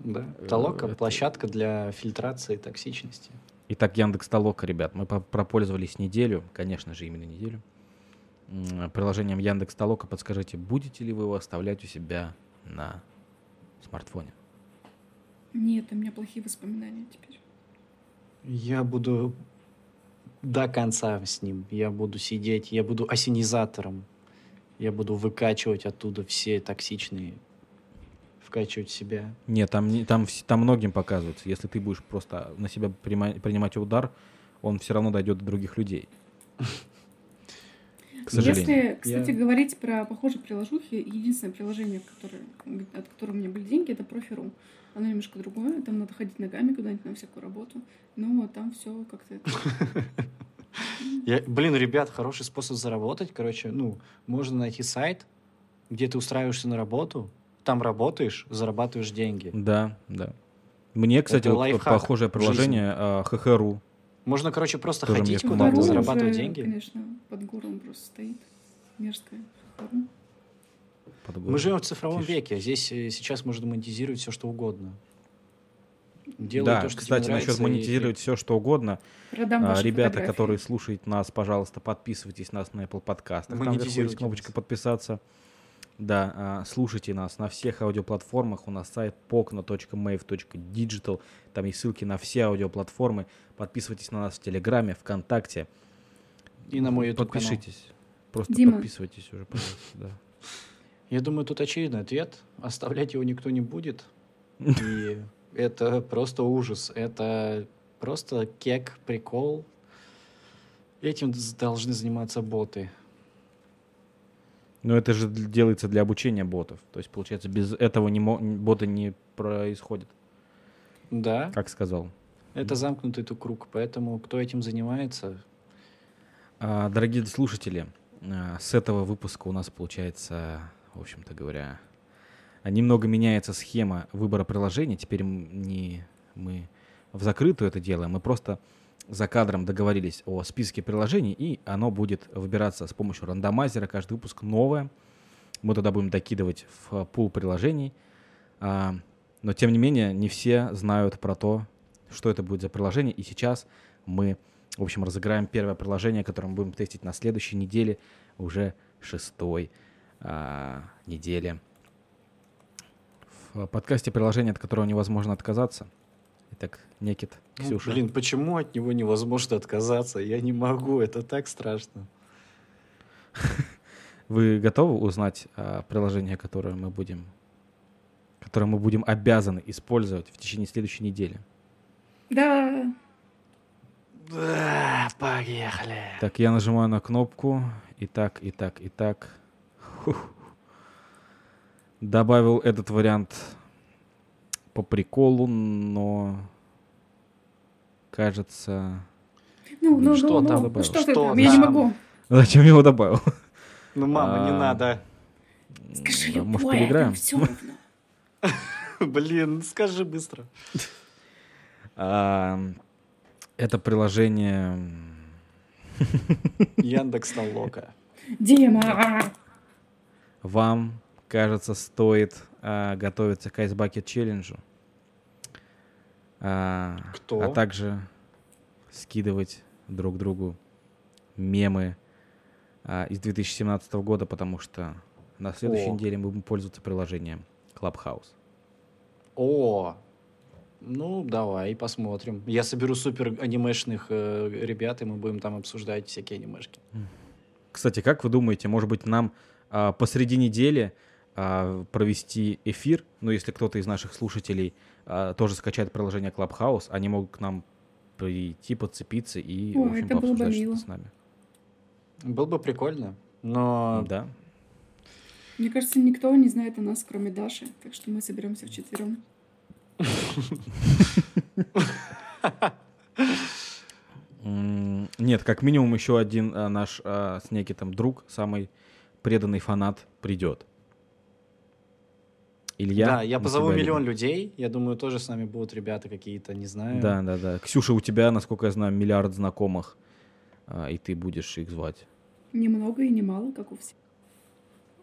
Да. Э, Толока это- площадка для фильтрации токсичности. Итак, Яндекс Толока, ребят, мы по- пропользовались неделю, конечно же, именно неделю. Приложением Яндекс Толока подскажите, будете ли вы его оставлять у себя на смартфоне? Нет, у меня плохие воспоминания теперь. Я буду до конца с ним. Я буду сидеть, я буду осенизатором. Я буду выкачивать оттуда все токсичные вкачивать себя. Нет, там, не- там, там многим показывается. Если ты будешь просто на себя принимать удар, он все равно дойдет до других людей. К сожалению. Если, кстати, Я- говорить про похожие приложухи, единственное приложение, которое, от которого у меня были деньги, это Профи.ру. Оно немножко другое, там надо ходить ногами куда-нибудь на всякую работу, но там все как-то... Я- блин, ребят, хороший способ заработать. Короче, ну, можно найти сайт, где ты устраиваешься на работу, там работаешь, зарабатываешь деньги. Да, да. Мне, кстати, вот похожее приложение а, ХХРу. Можно, короче, просто Тоже ходить куда-то, зарабатывать уже, деньги. конечно, под горлом просто стоит. Хару. под Мы живем в цифровом Тише. веке, а здесь э, сейчас можно монетизировать все, что угодно. Делай Да, то, что тебе кстати, насчет нравится, и- монетизировать все, что угодно. Продам А, ваши Ребята, фотографии. которые слушают нас, пожалуйста, подписывайтесь нас на Apple подкастах. Там вверху есть кнопочка подписаться. Да, а, слушайте нас на всех аудиоплатформах. У нас сайт pokno.mave.digital. Там есть ссылки на все аудиоплатформы. Подписывайтесь на нас в Телеграме, ВКонтакте. И на мой YouTube канал. Подпишитесь. Просто Дима. подписывайтесь уже, пожалуйста. Да. Я думаю, тут очевидный ответ. Оставлять его никто не будет. И это просто ужас. Это просто кек, прикол. Этим должны заниматься боты. Но это же делается для обучения ботов. То есть, получается, без этого не боты не происходят, Да, как сказал. это замкнутый тут круг. Поэтому кто этим занимается, А, Дорогие слушатели, а, с этого выпуска у нас получается, в общем-то говоря, немного меняется схема выбора приложений. Теперь не мы в закрытую это делаем, мы просто за кадром договорились о списке приложений, и оно будет выбираться с помощью рандомайзера. Каждый выпуск новое. Мы туда будем докидывать в пул приложений. А, Но, тем не менее, не все знают про то, что это будет за приложение. И сейчас мы, в общем, разыграем первое приложение, которое мы будем тестить на следующей неделе, уже шестой а, неделе. В подкасте приложение, от которого невозможно отказаться. Итак, Некит, Ну, Ксюша. блин, почему от него невозможно отказаться? Я не могу, это так страшно. Вы готовы узнать а, приложение, которое мы будем, которое мы будем обязаны использовать в течение следующей недели? Да, Да, поехали. Так, я нажимаю на кнопку. И так, и так, и так. Фух. Добавил этот вариант по приколу, но кажется... ну, ну, Что ну, там? ну, ну, что ты Что там? Я не могу. Зачем я его добавил? Ну, мама, не А, надо. Скажи М, Может, любое, поиграем? все равно. Блин, скажи быстро. А, Это приложение... Яндекс Толока. Дима! Вам, кажется, стоит а, готовиться к Ice Bucket Challenge. А, Кто? А также скидывать друг другу мемы а, из 2017 года, потому что на следующей О. неделе мы будем пользоваться приложением Clubhouse. О, ну давай посмотрим. Я соберу супер анимешных э, ребят, и мы будем там обсуждать всякие анимешки. Кстати, как вы думаете, может быть, нам а, посреди недели провести эфир? Ну, если кто-то из наших слушателей а, тоже скачает приложение Clubhouse, они могут к нам прийти, подцепиться и, О, в общем, это было бы пообсуждать мило. что-то с нами. Было бы прикольно, но Да. Мне кажется, никто не знает о нас, кроме Даши, так что мы соберемся вчетвером. Нет, как минимум еще один а, наш а, с Некитом друг, самый преданный фанат, придет. Илья. да, я позову тебя миллион любим. людей. Я думаю, тоже с нами будут ребята какие-то, не знаю. Да, да, да. Ксюша, у тебя, насколько я знаю, миллиард знакомых, а, и ты будешь их звать. Немного и немало, как у всех.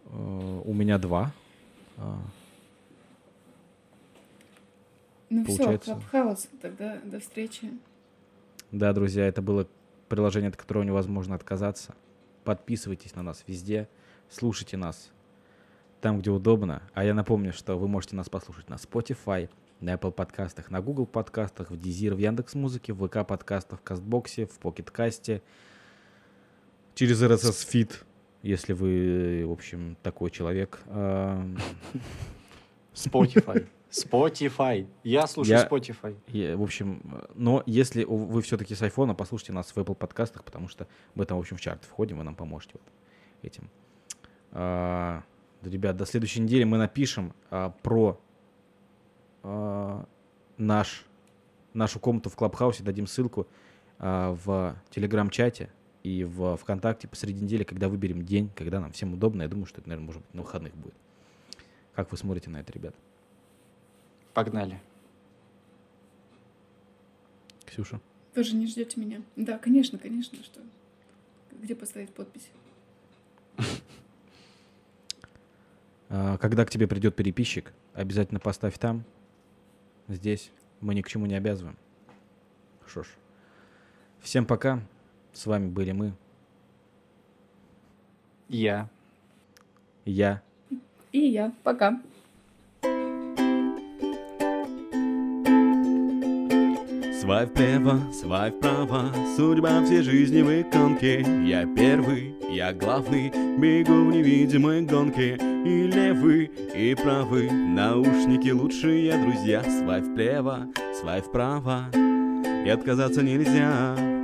Э, У меня два. А, Ну все, Получается. Клабхаус, тогда до встречи. Да, друзья, это было приложение, от которого невозможно отказаться. Подписывайтесь на нас везде, слушайте нас там, где удобно. А я напомню, что вы можете нас послушать на Spotify, на Apple подкастах, на Google подкастах, в Deezer, в Яндекс.Музыке, в ВК подкастах, в Кастбоксе, в Покеткасте, через RSS Feed, если вы, в общем, такой человек. Ам, Spotify. Spotify. Я слушаю Я- Spotify. И, в общем, но если вы все-таки с айфона, послушайте нас в Apple подкастах, потому что мы там, в общем, в чарт входим, вы нам поможете вот этим. Ребят, до следующей недели мы напишем а, про а, наш, нашу комнату в Клабхаусе, дадим ссылку а, в Телеграм-чате и в ВКонтакте посреди недели, когда выберем день, когда нам всем удобно. Я думаю, что это, наверное, может быть, на выходных будет. Как вы смотрите на это, ребят? Погнали. Ксюша? Вы же не ждете меня. Да, конечно, конечно, что. Где поставить подпись? Когда к тебе придет переписчик, обязательно поставь там, здесь. Мы ни к чему не обязываем. Что ж. Всем пока. С вами были мы. Я. Я. И я. Пока. Свай вправо, свай вправо, судьба всей жизни в иконке. Я первый, я главный, бегу в невидимой гонке. И левый, и правый, наушники лучшие друзья. Свай вправо, свай вправо, и отказаться нельзя.